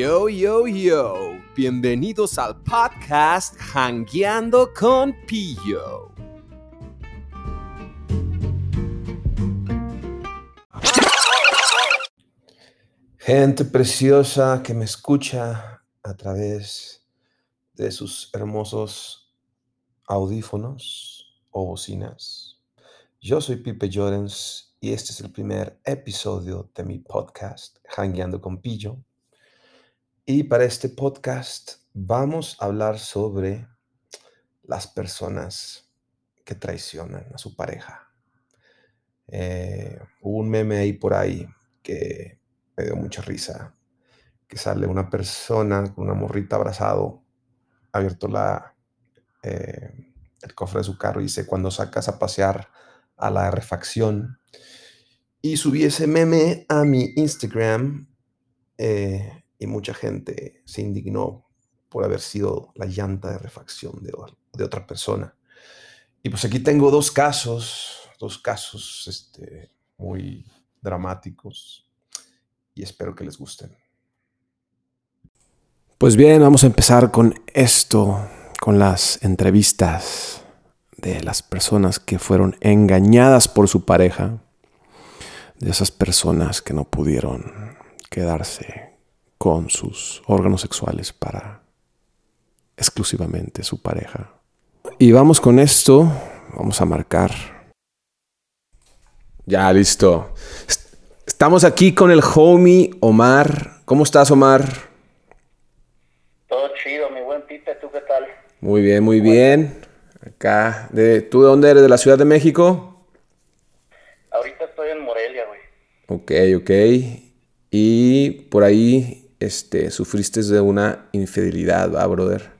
Yo, yo, yo. Bienvenidos al podcast Hangueando con Pillo. Gente preciosa que me escucha a través de sus hermosos audífonos o bocinas. Yo soy Pipe Jorens y este es el primer episodio de mi podcast Hangueando con Pillo. Y para este podcast vamos a hablar sobre las personas que traicionan a su pareja. Eh, hubo un meme ahí por ahí que me dio mucha risa, que sale una persona con una morrita abrazado, abierto la, eh, el cofre de su carro y dice, cuando sacas a pasear a la refacción. Y subí ese meme a mi Instagram eh, y mucha gente se indignó por haber sido la llanta de refacción de, de otra persona. Y pues aquí tengo dos casos, dos casos este, muy dramáticos y espero que les gusten. Pues bien, vamos a empezar con esto, con las entrevistas de las personas que fueron engañadas por su pareja, de esas personas que no pudieron quedarse con sus órganos sexuales para exclusivamente su pareja. Y vamos con esto, vamos a marcar. Ya, listo. Estamos aquí con el homie Omar. ¿Cómo estás, Omar? Todo chido, mi buen Pipe, ¿tú qué tal? Muy bien, muy bien. Acá, de, ¿tú de dónde eres? ¿De la Ciudad de México? Ahorita estoy en Morelia, güey. Ok, ok. Y por ahí, este, sufriste de una infidelidad, ¿va, brother?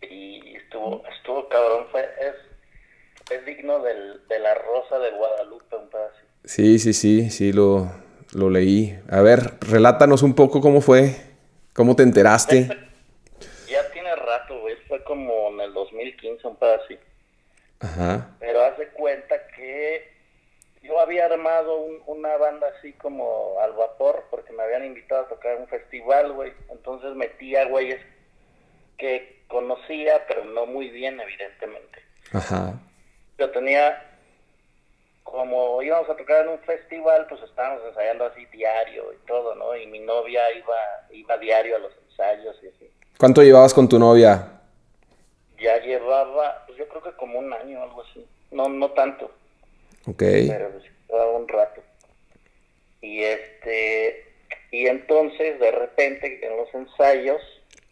Y estuvo, estuvo cabrón, fue, es, es digno del, de la rosa de Guadalupe, un pedacito. Sí, sí, sí, sí, lo, lo leí. A ver, relátanos un poco cómo fue, cómo te enteraste. Ya tiene rato, güey, fue como en el 2015, un pedacito. Ajá. Pero haz de cuenta que yo había armado un- una banda así como al vapor, porque me habían invitado a tocar en un festival, güey. Entonces metía güeyes que conocía, pero no muy bien, evidentemente. Ajá. Yo tenía, como íbamos a tocar en un festival, pues estábamos ensayando así diario y todo, ¿no? Y mi novia iba, iba diario a los ensayos y así. ¿Cuánto llevabas con tu novia? Ya llevaba, pues yo creo que como un año, algo así. No, no tanto, Ok. pero pues llevaba un rato. Y este, y entonces de repente en los ensayos,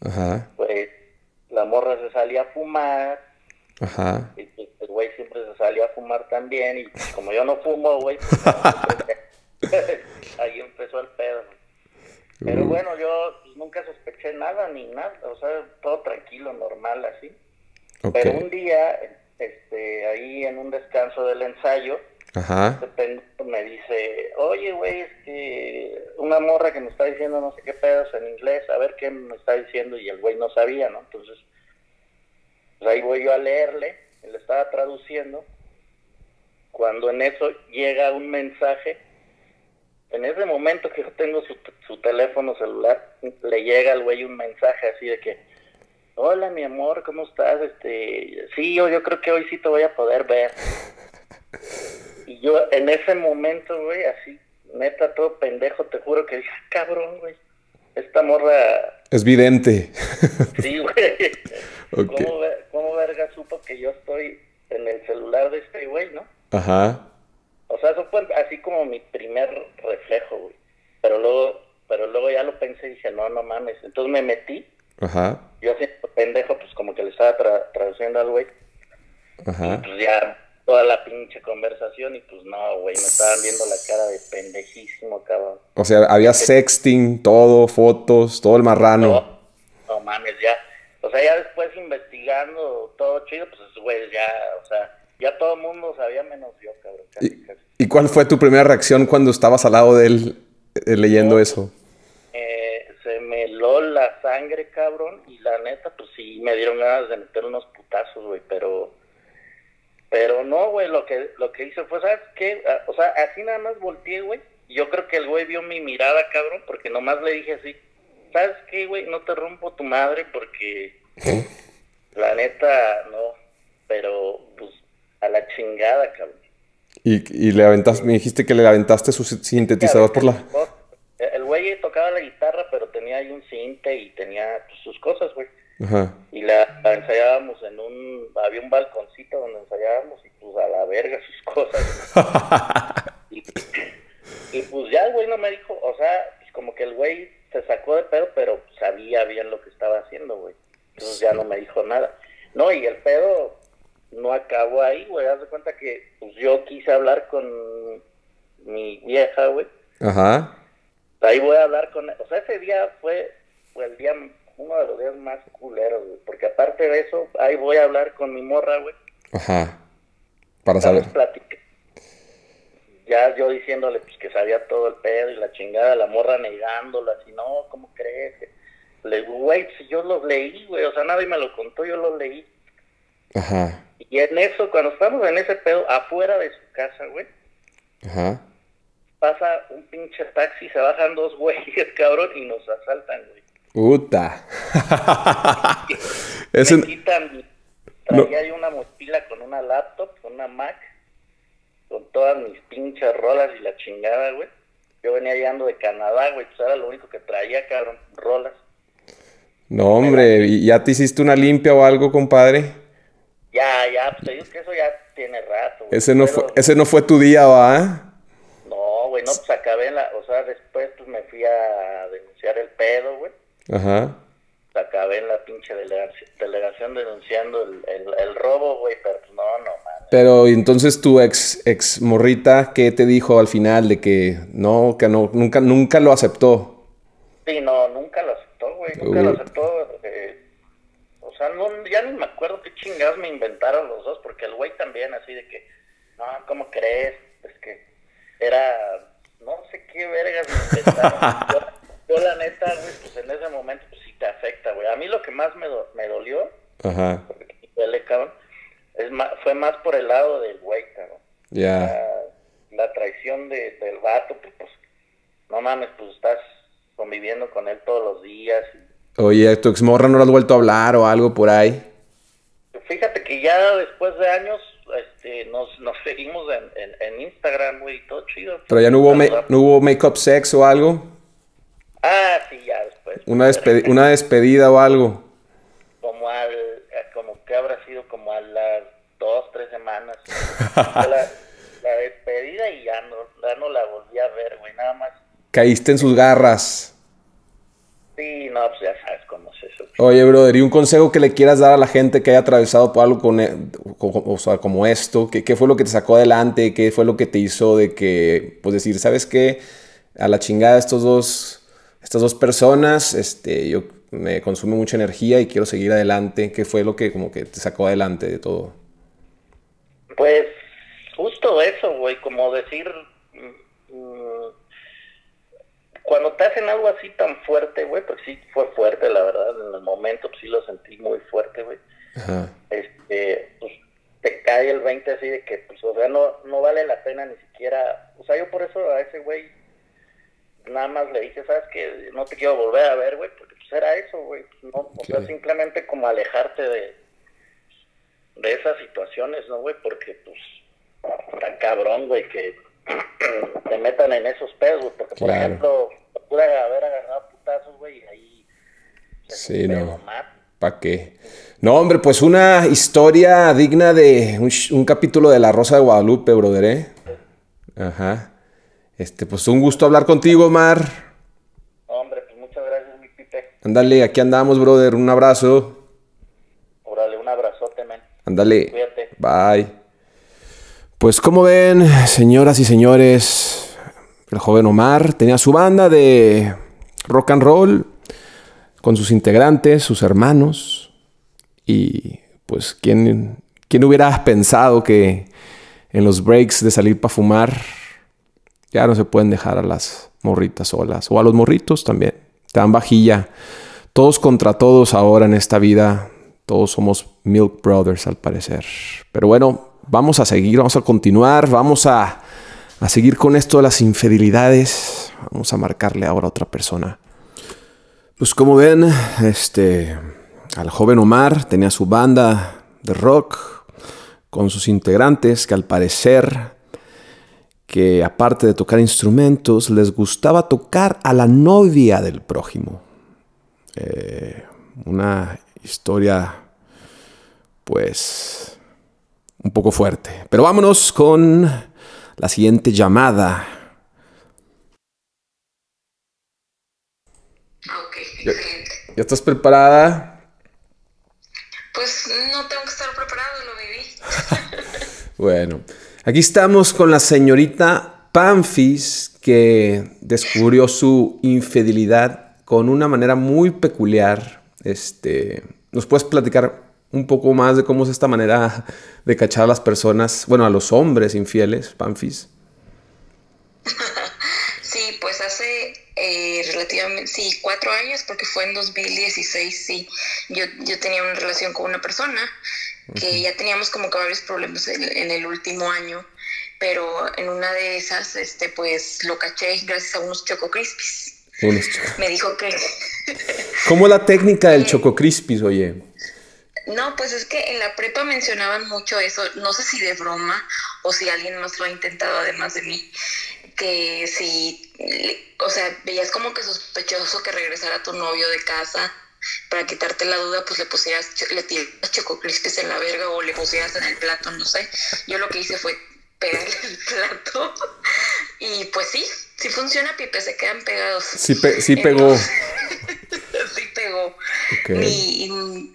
Ajá. pues la morra se salía a fumar, Ajá. Y pues, el güey siempre se salió a fumar también. Y pues, como yo no fumo, güey, pues, ahí empezó el pedo. Pero bueno, yo pues, nunca sospeché nada ni nada. O sea, todo tranquilo, normal, así. Ok. Pero un día, este, ahí en un descanso del ensayo, Ajá. este me dice, oye, güey, es que una morra que me está diciendo no sé qué pedos en inglés, a ver qué me está diciendo, y el güey no sabía, ¿no? Entonces, pues ahí voy yo a leerle, le estaba traduciendo, cuando en eso llega un mensaje, en ese momento que yo tengo su, su teléfono celular, le llega al güey un mensaje así de que, hola mi amor, ¿cómo estás? Este, sí, yo, yo creo que hoy sí te voy a poder ver. Y yo en ese momento, güey, así, neta, todo pendejo, te juro que dije, "Ah, cabrón, güey. Esta morra, Es vidente. sí, güey. ¿Cómo, ¿Cómo verga supo que yo estoy en el celular de este güey, no? Ajá. O sea, eso fue así como mi primer reflejo, güey. Pero luego, pero luego ya lo pensé y dije, no, no mames. Entonces me metí, Ajá. yo así pendejo, pues como que le estaba tra- traduciendo al güey. Ajá. Pues ya toda la pinche conversación y pues no, güey, me estaban viendo la cara de pendejísimo, cabrón. O sea, había sexting, todo, fotos, todo el marrano. No, no mames, ya. O sea, ya después investigando todo chido, pues güeyes ya, o sea, ya todo el mundo sabía menos yo, cabrón. Casi, ¿Y, casi. y cuál fue tu primera reacción cuando estabas al lado de él eh, leyendo eso? Me heló la sangre, cabrón, y la neta, pues sí, me dieron ganas de meter unos putazos, güey, pero... Pero no, güey, lo que, lo que hice fue, ¿sabes qué? Ah, O sea, así nada más volteé, güey. Yo creo que el güey vio mi mirada, cabrón, porque nomás le dije así, ¿sabes qué, güey? No te rompo tu madre porque la neta, no. Pero, pues, a la chingada, cabrón. Y, y le aventaste, me dijiste que le aventaste su sintetizador por la... El güey tocaba la guitarra, pero tenía ahí un cinte y tenía pues, sus cosas, güey. Ajá. Y la, ensayábamos en un... Había un balconcito donde ensayábamos y pues a la verga sus cosas. y, y, pues ya el güey no me dijo, o sea, pues como que el güey se sacó de pedo, pero sabía bien lo que estaba haciendo, güey. Entonces ya no me dijo nada. No, y el pedo no acabó ahí, güey. Haz de cuenta que pues, yo quise hablar con mi vieja, güey. Ajá. Ahí voy a hablar con... O sea, ese día fue, fue el día, uno de los días más culeros, güey. Porque aparte de eso, ahí voy a hablar con mi morra, güey. Ajá. Para saber. Ya yo diciéndole pues que sabía todo el pedo y la chingada, la morra negándolo, así, no, ¿cómo crees? Le digo, güey, si yo los leí, güey, o sea, nadie me lo contó, yo los leí. Ajá. Y en eso, cuando estamos en ese pedo, afuera de su casa, güey. Ajá. Pasa un pinche taxi, se bajan dos güeyes, cabrón, y nos asaltan, güey. Puta. Me quitan, traía ahí una mochila con una laptop, con una Mac, con todas mis pinches rolas y la chingada, güey. Yo venía llegando de Canadá, güey, pues era lo único que traía, cabrón, rolas. No, hombre, ¿y ya te hiciste una limpia o algo, compadre? Ya, ya, pues te digo que eso ya tiene rato. Ese, no fue, ese no fue tu día, ¿va? Güey, no, pues acabé la, o sea, después pues me fui a denunciar el pedo, güey. Ajá. Acabé en la pinche delegación, denunciando el, el, robo, güey, pero pues no, no, man. Pero entonces tu ex, ex morrita, ¿qué te dijo al final de que no, que no, nunca, nunca lo aceptó? Sí, no, nunca lo aceptó, güey, nunca lo aceptó. Eh, o sea, no, ya ni me acuerdo qué chingados me inventaron los dos, porque el güey también, así de que, no, ¿cómo crees? Es que era, yo, la neta, güey, pues en ese momento, pues sí te afecta, güey. A mí lo que más me, me dolió, Ajá. cabrón, es más, fue más por el lado del güey, cabrón. Ya. La, traición de, del vato, pues, pues, no mames, pues estás conviviendo con él todos los días y Oye, ¿tu exmorra no lo has vuelto a hablar o algo por ahí? Fíjate que ya después de años este, nos, seguimos en, Instagram, güey, todo chido. Pero ya no hubo, no hubo make-up sex o algo. Ah, sí, ya después. Una, una despedida o algo. Como al, como que habrá sido como a las dos, tres semanas. la, la, despedida y ya no, ya no la volví a ver, güey, nada más. Caíste en sus garras. Sí, no, pues ya sabes. Oye, brother, ¿y un consejo que le quieras dar a la gente que haya atravesado por algo con, e, como esto? ¿Qué, ¿Qué, fue lo que te sacó adelante? ¿Qué fue lo que te hizo de que, pues decir, ¿sabes qué? A la chingada estos dos, estas dos personas, este, yo me consume mucha energía y quiero seguir adelante. ¿Qué fue lo que como que te sacó adelante de todo? Pues justo eso, güey, como decir... Mm, cuando te hacen algo así tan fuerte, güey, pues sí fue fuerte, la verdad, en el momento pues sí lo sentí muy fuerte, güey. Este, pues te cae el 20 así de que, pues, o sea, no, no vale la pena ni siquiera, o sea, yo por eso a ese güey nada más le dije, sabes que no te quiero volver a ver, güey, porque pues era eso, güey, pues, no, o sea, simplemente como alejarte de, de esas situaciones, ¿no, güey? Porque, pues, tan cabrón, güey, que te metan en esos pedos, porque por ejemplo, pude haber agarrado putazos, güey, y ahí... Sí, no. ¿Para qué? No, hombre, pues una historia digna de un, capítulo de La Rosa de Guadalupe, brother, ¿eh? Ajá. Este, pues un gusto hablar contigo, Omar. Hombre, pues muchas gracias, mi pipe. Ándale, aquí andamos, brother. Un abrazo. Órale, un abrazote, man. Ándale. Cuídate. Bye. Pues como ven, señoras y señores, el joven Omar tenía su banda de rock and roll con sus integrantes, sus hermanos, y pues quién, quién hubiera pensado que en los breaks de salir para fumar ya no se pueden dejar a las morritas solas, o a los morritos también, te dan vajilla. Todos contra todos ahora en esta vida, todos somos Milk Brothers al parecer. Pero bueno, vamos a seguir, vamos a continuar, vamos a, seguir con esto de las infidelidades. Vamos a marcarle ahora a otra persona. Pues como ven, este, al joven Omar tenía su banda de rock con sus integrantes que al parecer que aparte de tocar instrumentos les gustaba tocar a la novia del prójimo. Eh, una historia pues un poco fuerte. Pero vámonos con la siguiente llamada. Ya. ¿ya estás preparada? Pues no tengo que estar preparado, lo viví. Bueno, aquí estamos con la señorita Pamphis que descubrió su infidelidad con una manera muy peculiar. Este, ¿nos puedes platicar un poco más de cómo es esta manera de cachar a las personas, bueno, a los hombres infieles, Pamphis? Sí, pues hace eh, relativamente, sí, cuatro años, porque fue en 2016, sí. Yo, yo tenía una relación con una persona que ya teníamos como que varios problemas en, en el último año, pero en una de esas, este, pues lo caché gracias a unos Choco Crispies. Unos Me dijo que, ¿Cómo la técnica del Choco Crispis, oye? No, pues es que en la prepa mencionaban mucho eso, no sé si de broma o si alguien más lo ha intentado además de mí, que si, o sea, veías como que sospechoso que regresara tu novio de casa para quitarte la duda, pues le pusieras, le tiras chococrispes en la verga o le pusieras en el plato, no sé. Yo lo que hice fue pegarle el plato y pues sí, sí funciona, Pipe, se quedan pegados. Sí, pe- sí pegó. sí pegó. Ok. Y, y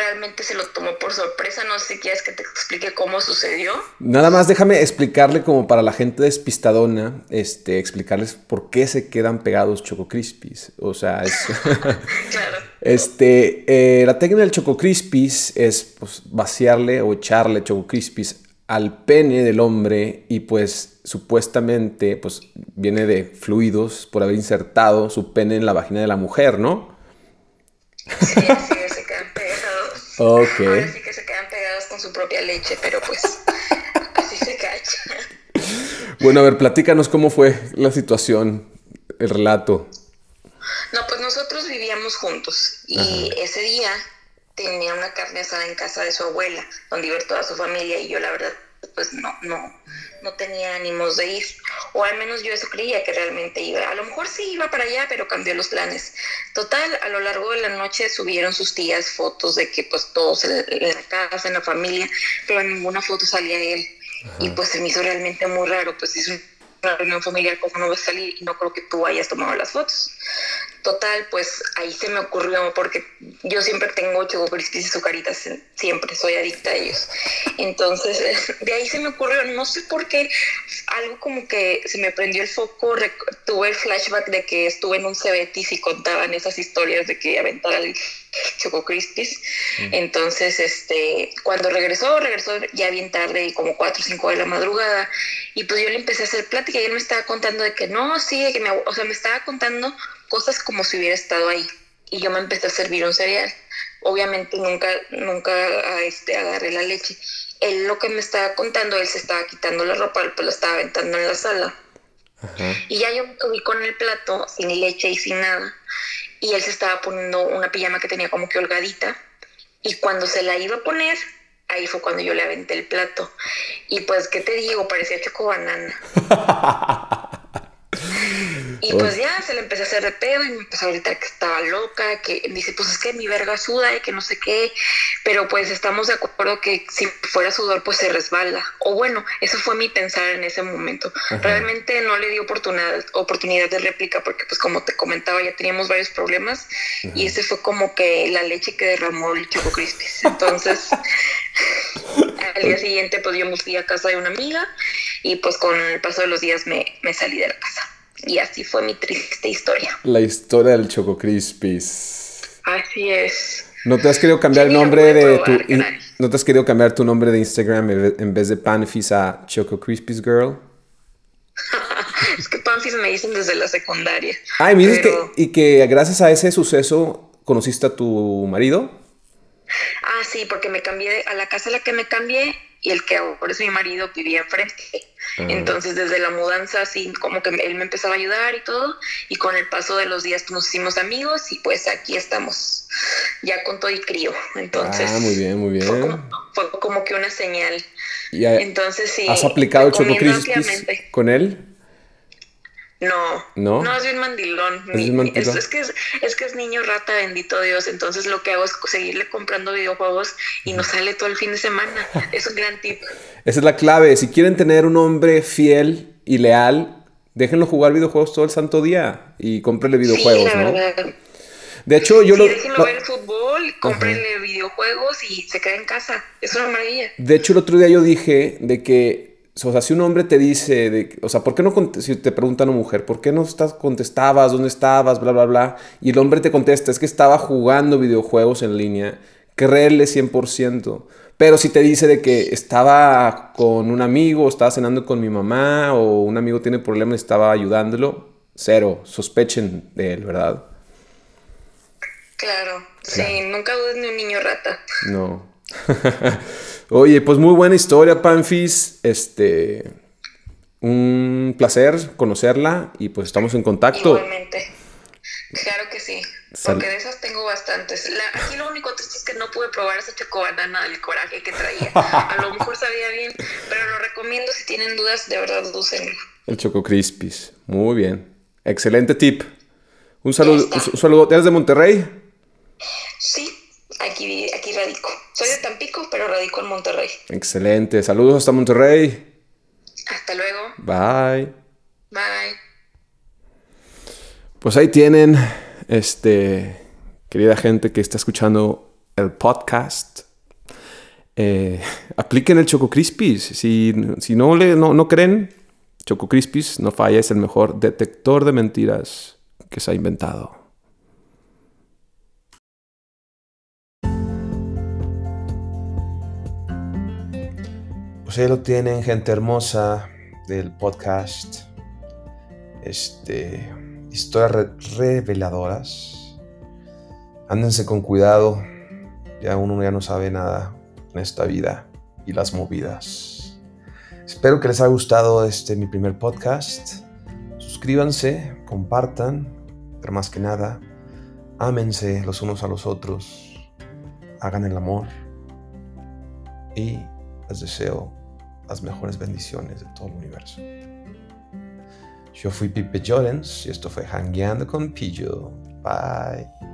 realmente se lo tomó por sorpresa. No sé si quieres que te explique cómo sucedió. Nada más déjame explicarle como para la gente despistadona, este, explicarles por qué se quedan pegados Choco Crispies. O sea, es... Claro. Este, eh, la técnica del Choco Crispies es pues, vaciarle o echarle Choco Crispies al pene del hombre y pues supuestamente pues viene de fluidos por haber insertado su pene en la vagina de la mujer, ¿no? Sí, quedan pegados. Ok. Ahora sí que se quedan pegados con su propia leche, pero pues así se cacha. Bueno, a ver, platícanos cómo fue la situación, el relato. No, pues nosotros vivíamos juntos y ese día tenía una carne asada en casa de su abuela, donde iba toda su familia y yo la verdad pues no, no, no tenía ánimos de ir, o al menos yo eso creía que realmente iba, a lo mejor sí iba para allá, pero cambió los planes. Total, a lo largo de la noche subieron sus tías fotos de que pues todos en la casa, en la familia, pero en ninguna foto salía él. Y pues se me hizo realmente muy raro, pues es una reunión familiar, como no va a salir? Y no creo que tú hayas tomado las fotos. Total, pues ahí se me ocurrió, porque yo siempre tengo Choco Crispies y Azucaritas, siempre soy adicta a ellos. Entonces, de ahí se me ocurrió, no sé por qué, algo como que se me prendió el foco, tuve el flashback de que estuve en un Cebetis y contaban esas historias de que aventara el Choco Crispies. Entonces, este, cuando regresó, regresó ya bien tarde, y como 4 o 5 de la madrugada, y pues yo le empecé a hacer plática y él me estaba contando de que no, sí, de que me, o sea, me estaba contando cosas como si hubiera estado ahí. Y yo me empecé a servir un cereal. Obviamente nunca, nunca a este, agarré la leche. Él lo que me estaba contando, él se estaba quitando la ropa, pues lo estaba aventando en la sala. Ajá. Y ya yo me subí con el plato sin leche y sin nada. Y él se estaba poniendo una pijama que tenía como que holgadita. Y cuando se la iba a poner, ahí fue cuando yo le aventé el plato. Y pues, ¿qué te digo? Parecía choco banana. Y pues ya se le empecé a hacer de pedo y me empezó a gritar que estaba loca, que dice, pues es que mi verga suda y que no sé qué, pero pues estamos de acuerdo que si fuera sudor pues se resbala. O bueno, eso fue mi pensar en ese momento. Realmente no le di oportunidad, oportunidad de réplica porque pues como te comentaba ya teníamos varios problemas y ese fue como que la leche que derramó el Choco Crispis. Entonces al día siguiente pues yo me fui a casa de una amiga y pues con el paso de los días me, me salí de la casa. Y así fue mi triste historia. La historia del Choco Crispies. Así es. ¿No te has querido cambiar el nombre de probar, tu... in-. ¿No te has querido cambiar tu nombre de Instagram en ve- en vez de Panfis a Choco Crispies Girl? Es que Panfis me dicen desde la secundaria. Ay, me dices Pero- que... Y que gracias a ese suceso conociste a tu marido. Ah, sí, porque me cambié a la casa a la que me cambié. Y el que ahora es mi marido vivía enfrente. Ah. Entonces desde la mudanza así como que él me empezaba a ayudar y todo y con el paso de los días nos hicimos amigos y pues aquí estamos ya con todo y crío. Entonces ah, muy bien, muy bien. Fue como, que una señal. Entonces sí. ¿Has aplicado el Choco Crispis con él? No, no, no es bien mandilón. ¿Es, que es, que es niño rata, bendito Dios. Entonces lo que hago es seguirle comprando videojuegos y no sale todo el fin de semana. Es un gran tip. Esa es la clave. Si quieren tener un hombre fiel y leal, déjenlo jugar videojuegos todo el santo día y cómprenle videojuegos, ¿no? De hecho, yo lo. Déjenlo ver fútbol, cómprenle videojuegos y se queda en casa. Es una maravilla. De hecho, el otro día yo dije de que o sea, si un hombre te dice, de, o sea, ¿por qué no, si te preguntan a una mujer, ¿por qué no estás, contestabas, dónde estabas, bla, bla, bla? Y el hombre te contesta, es que estaba jugando videojuegos en línea, créele 100%. Pero si te dice de que estaba con un amigo, estaba cenando con mi mamá, o un amigo tiene problemas y estaba ayudándolo, cero, sospechen de él, ¿verdad? Claro, sí, nunca dudes ni un niño rata. No. Oye, pues muy buena historia, Panfis. Este, un placer conocerla y pues estamos en contacto. Igualmente. Claro que sí. Porque de esas tengo bastantes. aquí lo único triste es que no pude probar esa chocobanana del coraje que traía. A lo mejor sabía bien, pero lo recomiendo si tienen dudas, de verdad, úsenlo. El Choco Crispis. Muy bien. Excelente tip. Un saludo. Un saludo. ¿Eres de Monterrey? Sí, aquí, aquí radico. Soy de Tampico, pero radico en Monterrey. Excelente. Saludos hasta Monterrey. Hasta luego. Bye. Bye. Pues ahí tienen, este, querida gente que está escuchando el podcast. Eh, apliquen el Choco Crispis. Si, si no, le, no, no creen, Choco Crispis no falla, es el mejor detector de mentiras que se ha inventado. Pues lo tienen, gente hermosa del podcast. Este, historias reveladoras. Ándense con cuidado. Ya uno ya no sabe nada en esta vida y las movidas. Espero que les haya gustado este mi primer podcast. Suscríbanse, compartan, pero más que nada, ámense los unos a los otros, hagan el amor y les deseo las mejores bendiciones de todo el universo. Yo fui Pipe Jorens y esto fue Hangueando con Pillo. Bye.